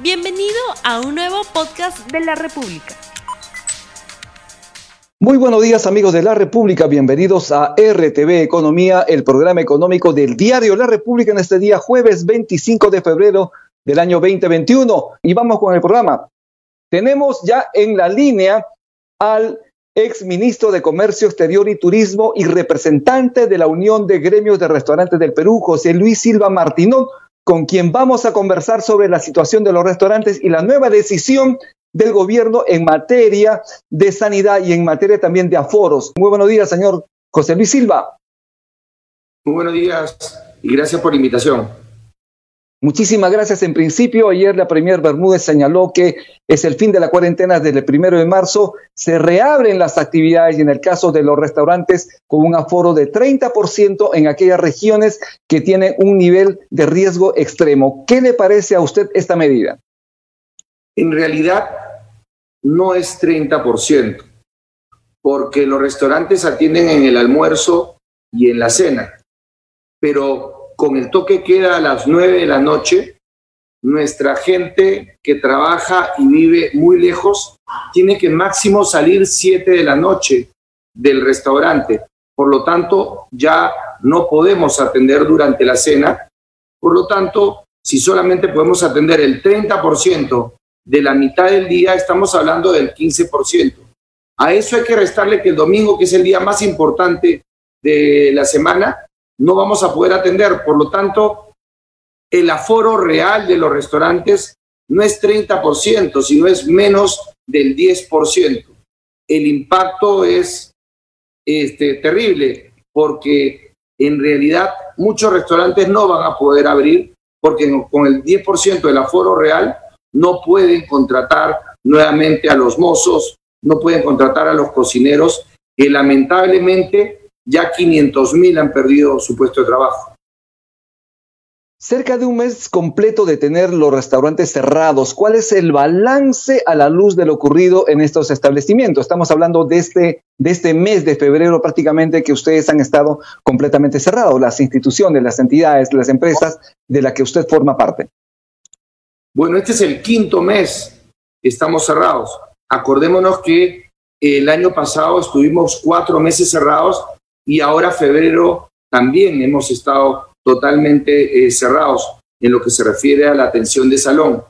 Bienvenido a un nuevo podcast de la República. Muy buenos días amigos de la República, bienvenidos a RTV Economía, el programa económico del diario La República en este día jueves 25 de febrero del año 2021. Y vamos con el programa. Tenemos ya en la línea al ex ministro de Comercio Exterior y Turismo y representante de la Unión de Gremios de Restaurantes del Perú, José Luis Silva Martinón, con quien vamos a conversar sobre la situación de los restaurantes y la nueva decisión del gobierno en materia de sanidad y en materia también de aforos. Muy buenos días, señor José Luis Silva. Muy buenos días y gracias por la invitación. Muchísimas gracias. En principio, ayer la Premier Bermúdez señaló que es el fin de la cuarentena desde el primero de marzo. Se reabren las actividades y en el caso de los restaurantes con un aforo de 30% en aquellas regiones que tienen un nivel de riesgo extremo. ¿Qué le parece a usted esta medida? En realidad no es 30%, porque los restaurantes atienden en el almuerzo y en la cena, pero con el toque queda a las 9 de la noche, nuestra gente que trabaja y vive muy lejos tiene que máximo salir 7 de la noche del restaurante. Por lo tanto, ya no podemos atender durante la cena. Por lo tanto, si solamente podemos atender el 30% de la mitad del día, estamos hablando del 15%. A eso hay que restarle que el domingo, que es el día más importante de la semana, no vamos a poder atender. Por lo tanto, el aforo real de los restaurantes no es 30%, sino es menos del 10%. El impacto es este, terrible porque en realidad muchos restaurantes no van a poder abrir porque con el 10% del aforo real no pueden contratar nuevamente a los mozos, no pueden contratar a los cocineros, que lamentablemente ya 500 mil han perdido su puesto de trabajo. Cerca de un mes completo de tener los restaurantes cerrados, ¿cuál es el balance a la luz de lo ocurrido en estos establecimientos? Estamos hablando de este, de este mes de febrero prácticamente que ustedes han estado completamente cerrados, las instituciones, las entidades, las empresas de las que usted forma parte. Bueno, este es el quinto mes que estamos cerrados. Acordémonos que el año pasado estuvimos cuatro meses cerrados y ahora febrero también hemos estado totalmente eh, cerrados en lo que se refiere a la atención de salón.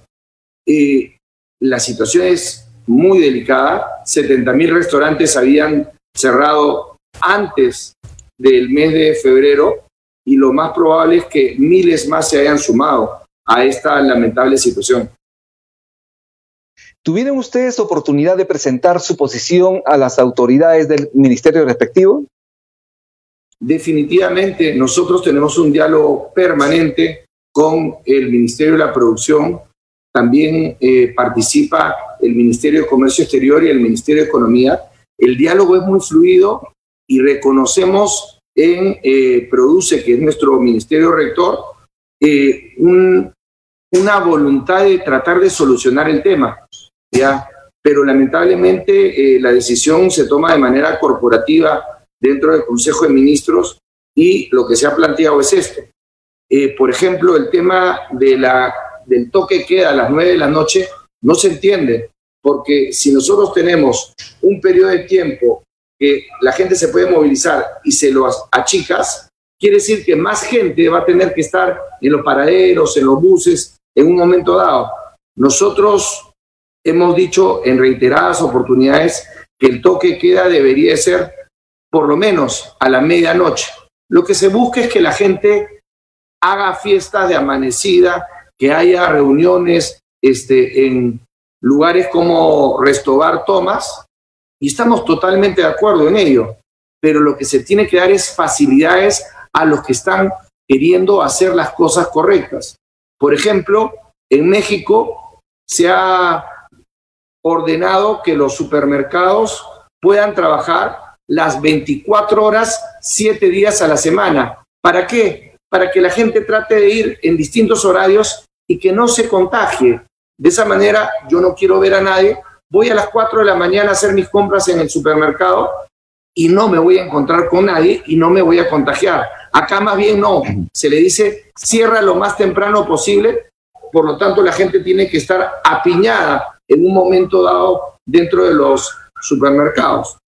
Eh, la situación es muy delicada. 70 mil restaurantes habían cerrado antes del mes de febrero y lo más probable es que miles más se hayan sumado a esta lamentable situación. ¿Tuvieron ustedes oportunidad de presentar su posición a las autoridades del ministerio respectivo? Definitivamente nosotros tenemos un diálogo permanente con el Ministerio de la Producción. También eh, participa el Ministerio de Comercio Exterior y el Ministerio de Economía. El diálogo es muy fluido y reconocemos en eh, Produce, que es nuestro ministerio rector, eh, una voluntad de tratar de solucionar el tema. ¿ya? Pero lamentablemente la decisión se toma de manera corporativa dentro del Consejo de Ministros y lo que se ha planteado es esto. Eh, por ejemplo, el tema de la, del toque queda a las nueve de la noche no se entiende, porque si nosotros tenemos un periodo de tiempo que la gente se puede movilizar y se lo achicas, quiere decir que más gente va a tener que estar en los paraderos, en los buses, en un momento dado. Nosotros hemos dicho en reiteradas oportunidades que el toque queda debería ser por lo menos a la medianoche. Lo que se busca es que la gente haga fiestas de amanecida, que haya reuniones este, en lugares como Restobar Tomás, y estamos totalmente de acuerdo en ello, pero lo que se tiene que dar es facilidades a los que están queriendo hacer las cosas correctas. Por ejemplo, en México se ha ordenado que los supermercados puedan trabajar las 24 horas, 7 días a la semana. ¿Para qué? Para que la gente trate de ir en distintos horarios y que no se contagie. De esa manera, yo no quiero ver a nadie. Voy a las 4 de la mañana a hacer mis compras en el supermercado y no me voy a encontrar con nadie y no me voy a contagiar. Acá más bien no, se le dice cierra lo más temprano posible por lo tanto la gente tiene que estar apiñada en un momento dado dentro de los supermercados.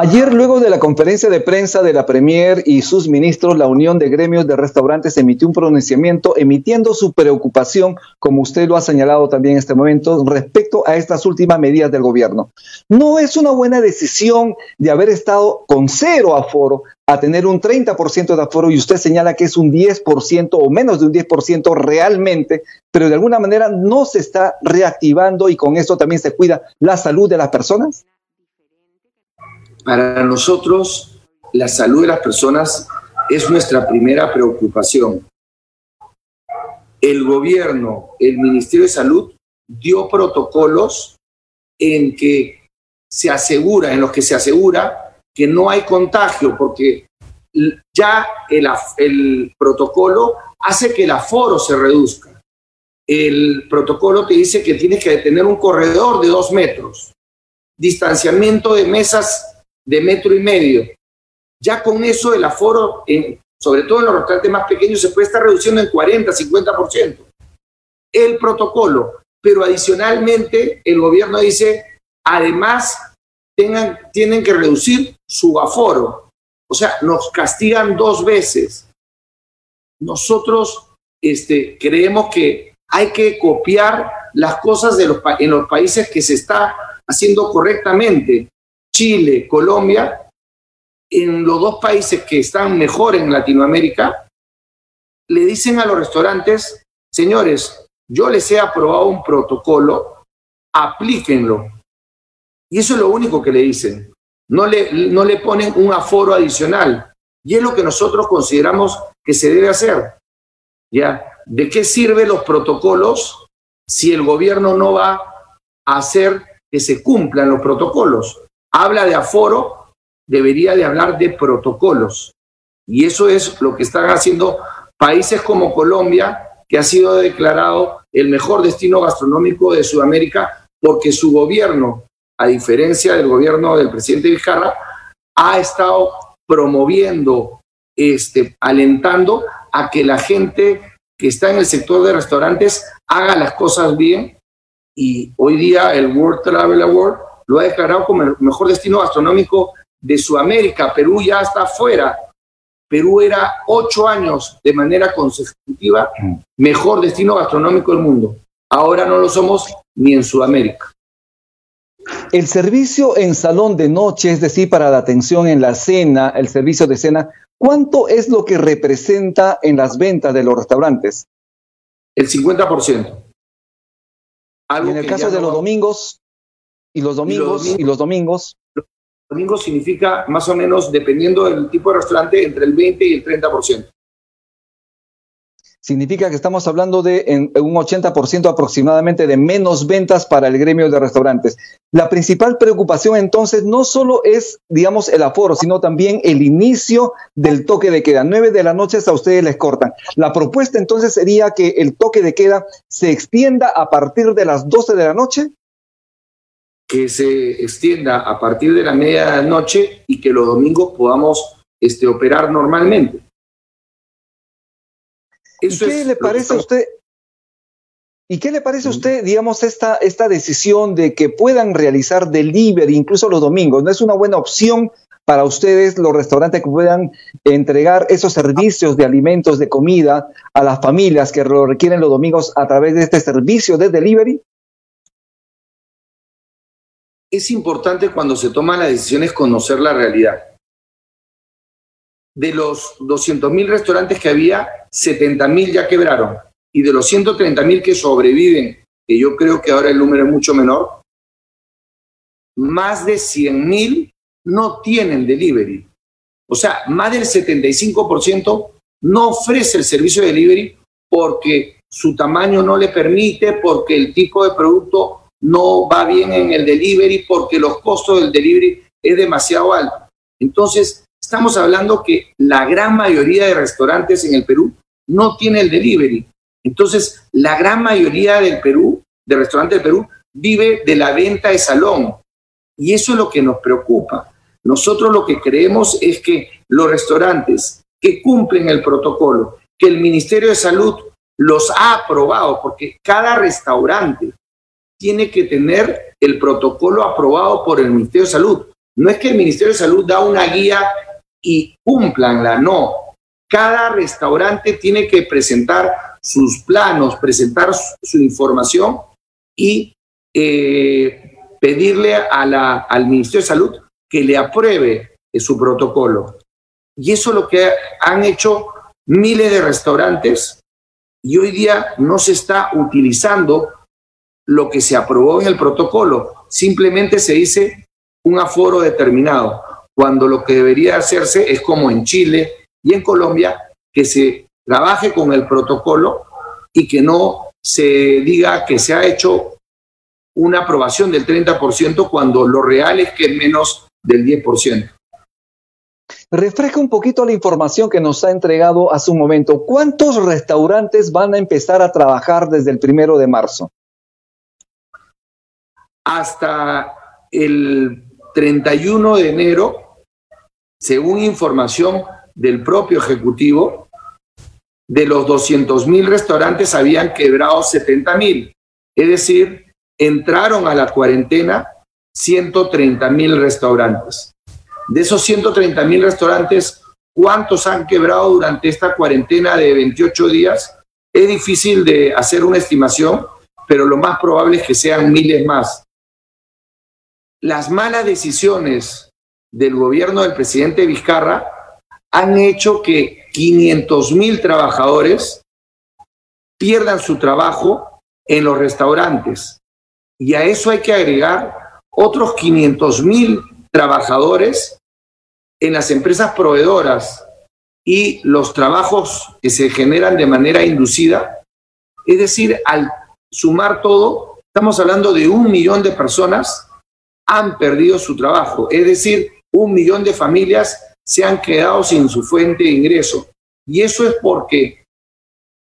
Ayer, luego de la conferencia de prensa de la Premier y sus ministros, la Unión de Gremios de Restaurantes emitió un pronunciamiento emitiendo su preocupación, como usted lo ha señalado también en este momento, respecto a estas últimas medidas del gobierno. No es una buena decisión de haber estado con cero aforo a tener un 30% de aforo y usted señala que es un 10% o menos de un 10% realmente, pero de alguna manera no se está reactivando y con eso también se cuida la salud de las personas. Para nosotros, la salud de las personas es nuestra primera preocupación. El gobierno, el Ministerio de Salud, dio protocolos en que se asegura, en los que se asegura que no hay contagio, porque ya el, el protocolo hace que el aforo se reduzca. El protocolo te dice que tienes que tener un corredor de dos metros, distanciamiento de mesas de metro y medio. Ya con eso el aforo, en, sobre todo en los restaurantes más pequeños, se puede estar reduciendo en 40, 50%. El protocolo, pero adicionalmente el gobierno dice, además, tengan, tienen que reducir su aforo. O sea, nos castigan dos veces. Nosotros este, creemos que hay que copiar las cosas de los, en los países que se está haciendo correctamente. Chile, Colombia, en los dos países que están mejor en Latinoamérica, le dicen a los restaurantes, señores, yo les he aprobado un protocolo, aplíquenlo. Y eso es lo único que le dicen. No le, no le ponen un aforo adicional. Y es lo que nosotros consideramos que se debe hacer. ¿Ya? ¿De qué sirven los protocolos si el gobierno no va a hacer que se cumplan los protocolos? Habla de aforo, debería de hablar de protocolos. Y eso es lo que están haciendo países como Colombia, que ha sido declarado el mejor destino gastronómico de Sudamérica, porque su gobierno, a diferencia del gobierno del presidente Vizcarra, ha estado promoviendo, este, alentando a que la gente que está en el sector de restaurantes haga las cosas bien. Y hoy día el World Travel Award lo ha declarado como el mejor destino gastronómico de Sudamérica. Perú ya está fuera. Perú era ocho años de manera consecutiva mejor destino gastronómico del mundo. Ahora no lo somos ni en Sudamérica. El servicio en salón de noche, es decir, para la atención en la cena, el servicio de cena, ¿cuánto es lo que representa en las ventas de los restaurantes? El 50%. y en el caso de los domingos, ¿Y los domingos? ¿Y los domingos? los domingos? significa más o menos, dependiendo del tipo de restaurante, entre el 20 y el 30%. Significa que estamos hablando de un 80% aproximadamente de menos ventas para el gremio de restaurantes. La principal preocupación entonces no solo es, digamos, el aforo, sino también el inicio del toque de queda. 9 de la noche a ustedes les cortan. La propuesta entonces sería que el toque de queda se extienda a partir de las 12 de la noche que se extienda a partir de la medianoche y que los domingos podamos este, operar normalmente. qué le parece a usted? ¿Y qué le parece a usted, digamos, esta, esta decisión de que puedan realizar delivery incluso los domingos? ¿No es una buena opción para ustedes, los restaurantes, que puedan entregar esos servicios de alimentos, de comida a las familias que lo requieren los domingos a través de este servicio de delivery? Es importante cuando se toman las decisiones conocer la realidad. De los 200.000 restaurantes que había, 70.000 ya quebraron. Y de los 130.000 que sobreviven, que yo creo que ahora el número es mucho menor, más de 100.000 no tienen delivery. O sea, más del 75% no ofrece el servicio de delivery porque su tamaño no le permite, porque el tipo de producto no va bien en el delivery porque los costos del delivery es demasiado alto. Entonces, estamos hablando que la gran mayoría de restaurantes en el Perú no tiene el delivery. Entonces, la gran mayoría del Perú, de restaurantes del Perú, vive de la venta de salón. Y eso es lo que nos preocupa. Nosotros lo que creemos es que los restaurantes que cumplen el protocolo, que el Ministerio de Salud los ha aprobado, porque cada restaurante tiene que tener el protocolo aprobado por el Ministerio de Salud. No es que el Ministerio de Salud da una guía y cumplanla, no. Cada restaurante tiene que presentar sus planos, presentar su información y eh, pedirle a la, al Ministerio de Salud que le apruebe su protocolo. Y eso es lo que han hecho miles de restaurantes y hoy día no se está utilizando lo que se aprobó en el protocolo. Simplemente se dice un aforo determinado, cuando lo que debería hacerse es como en Chile y en Colombia, que se trabaje con el protocolo y que no se diga que se ha hecho una aprobación del 30% cuando lo real es que es menos del 10%. Refresca un poquito la información que nos ha entregado hace un momento. ¿Cuántos restaurantes van a empezar a trabajar desde el primero de marzo? Hasta el 31 de enero, según información del propio Ejecutivo, de los 200 mil restaurantes habían quebrado 70 mil. Es decir, entraron a la cuarentena 130 mil restaurantes. De esos 130 mil restaurantes, ¿cuántos han quebrado durante esta cuarentena de 28 días? Es difícil de hacer una estimación, pero lo más probable es que sean miles más. Las malas decisiones del gobierno del presidente Vizcarra han hecho que 500 mil trabajadores pierdan su trabajo en los restaurantes. Y a eso hay que agregar otros 500 mil trabajadores en las empresas proveedoras y los trabajos que se generan de manera inducida, es decir, al sumar todo, estamos hablando de un millón de personas han perdido su trabajo, es decir, un millón de familias se han quedado sin su fuente de ingreso. Y eso es porque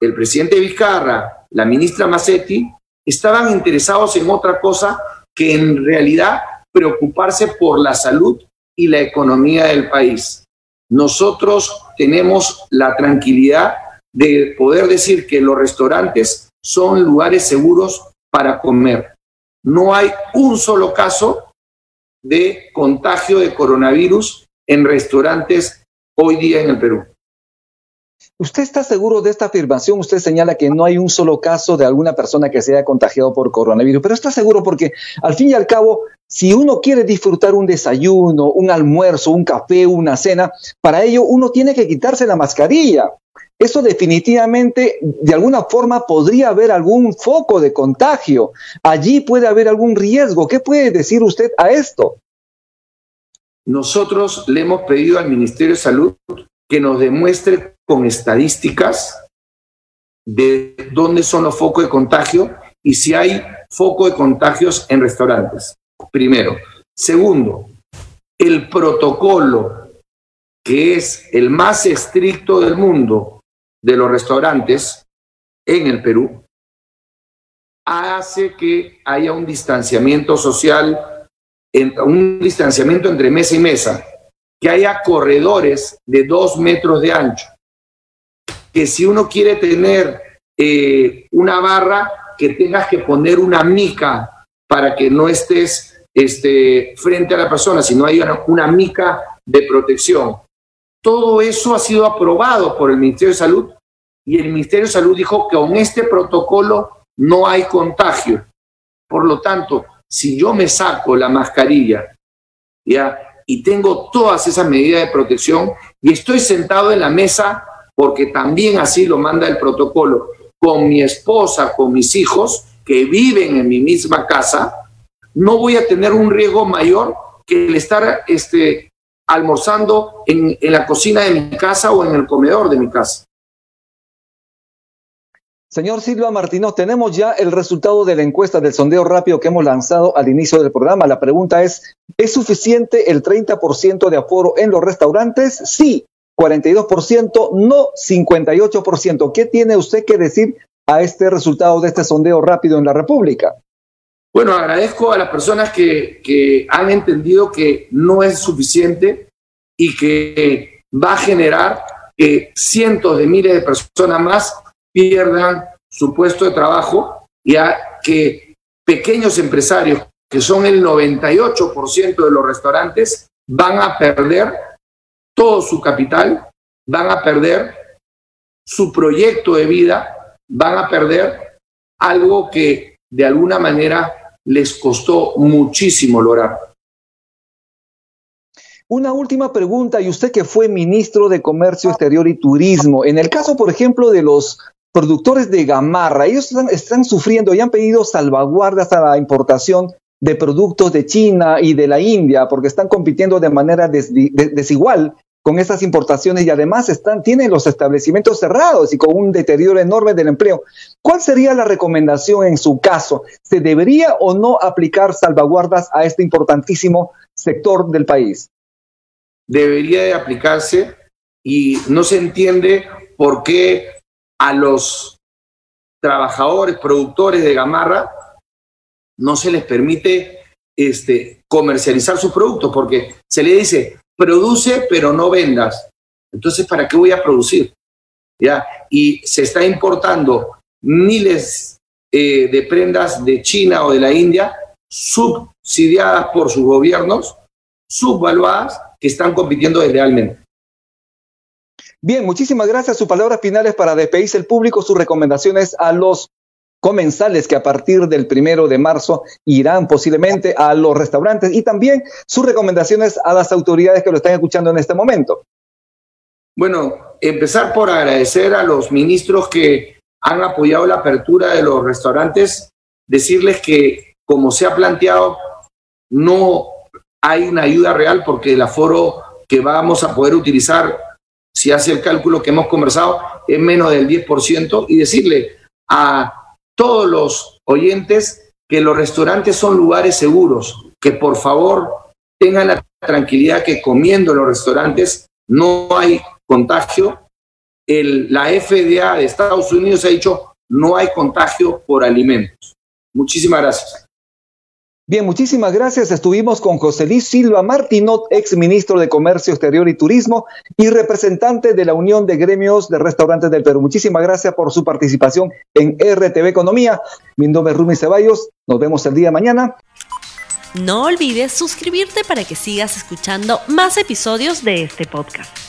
el presidente Vizcarra, la ministra Massetti, estaban interesados en otra cosa que en realidad preocuparse por la salud y la economía del país. Nosotros tenemos la tranquilidad de poder decir que los restaurantes son lugares seguros para comer. No hay un solo caso de contagio de coronavirus en restaurantes hoy día en el Perú. ¿Usted está seguro de esta afirmación? Usted señala que no hay un solo caso de alguna persona que se haya contagiado por coronavirus, pero está seguro porque al fin y al cabo, si uno quiere disfrutar un desayuno, un almuerzo, un café, una cena, para ello uno tiene que quitarse la mascarilla. Eso definitivamente, de alguna forma, podría haber algún foco de contagio. Allí puede haber algún riesgo. ¿Qué puede decir usted a esto? Nosotros le hemos pedido al Ministerio de Salud que nos demuestre con estadísticas de dónde son los focos de contagio y si hay foco de contagios en restaurantes. Primero. Segundo, el protocolo, que es el más estricto del mundo de los restaurantes en el Perú, hace que haya un distanciamiento social, un distanciamiento entre mesa y mesa, que haya corredores de dos metros de ancho, que si uno quiere tener eh, una barra, que tengas que poner una mica para que no estés este, frente a la persona, sino hay una, una mica de protección. Todo eso ha sido aprobado por el Ministerio de Salud y el Ministerio de Salud dijo que con este protocolo no hay contagio. Por lo tanto, si yo me saco la mascarilla, ya y tengo todas esas medidas de protección y estoy sentado en la mesa porque también así lo manda el protocolo, con mi esposa, con mis hijos que viven en mi misma casa, no voy a tener un riesgo mayor que el estar este, almorzando en, en la cocina de mi casa o en el comedor de mi casa. Señor Silva Martínez, tenemos ya el resultado de la encuesta del sondeo rápido que hemos lanzado al inicio del programa. La pregunta es, ¿es suficiente el 30% de aforo en los restaurantes? Sí, 42%, no 58%. ¿Qué tiene usted que decir a este resultado de este sondeo rápido en la República? Bueno, agradezco a las personas que, han entendido que no es suficiente y que va a generar cientos de miles de personas más pierdan su puesto de trabajo y a que pequeños empresarios, que son el 98% de los restaurantes, van a perder todo su capital, van a perder su proyecto de vida, van a perder algo que de alguna manera les costó muchísimo lograr. Una última pregunta, y usted que fue ministro de Comercio Exterior y Turismo, en el caso, por ejemplo, de los productores de gamarra, ellos están, sufriendo y han pedido salvaguardas a la importación de productos de China y de la India, porque están compitiendo de manera desigual con esas importaciones y además están, tienen los establecimientos cerrados y con un deterioro enorme del empleo. ¿Cuál sería la recomendación en su caso? ¿Se debería o no aplicar salvaguardas a este importantísimo sector del país? Debería de aplicarse y no se entiende por qué a los trabajadores, productores de gamarra, no se les permite este, comercializar sus productos, porque se le dice, produce pero no vendas. Entonces, ¿para qué voy a producir? ¿Ya? Y se está importando miles eh, de prendas de China o de la India subsidiadas por sus gobiernos, subvaluadas, que están compitiendo deslealmente. Bien, muchísimas gracias. Sus palabras finales para despedirse el público, sus recomendaciones a los comensales que a partir del primero de marzo irán posiblemente a los restaurantes y también sus recomendaciones a las autoridades que lo están escuchando en este momento. Bueno, empezar por agradecer a los ministros que han apoyado la apertura de los restaurantes, decirles que como se ha planteado, no hay una ayuda real porque el aforo que vamos a poder utilizar, si hace el cálculo que hemos conversado, es menos del 10% y decirle a todos los oyentes que los restaurantes son lugares seguros, que por favor tengan la tranquilidad que comiendo en los restaurantes no hay contagio. La FDA de Estados Unidos ha dicho no hay contagio por alimentos. Muchísimas gracias. Bien, muchísimas gracias. Estuvimos con José Luis Silva Martinot, ex ministro de Comercio Exterior y Turismo y representante de la Unión de Gremios de Restaurantes del Perú. Muchísimas gracias por su participación en RTV Economía. Mi nombre es Rumi Ceballos. Nos vemos el día de mañana. No olvides suscribirte para que sigas escuchando más episodios de este podcast.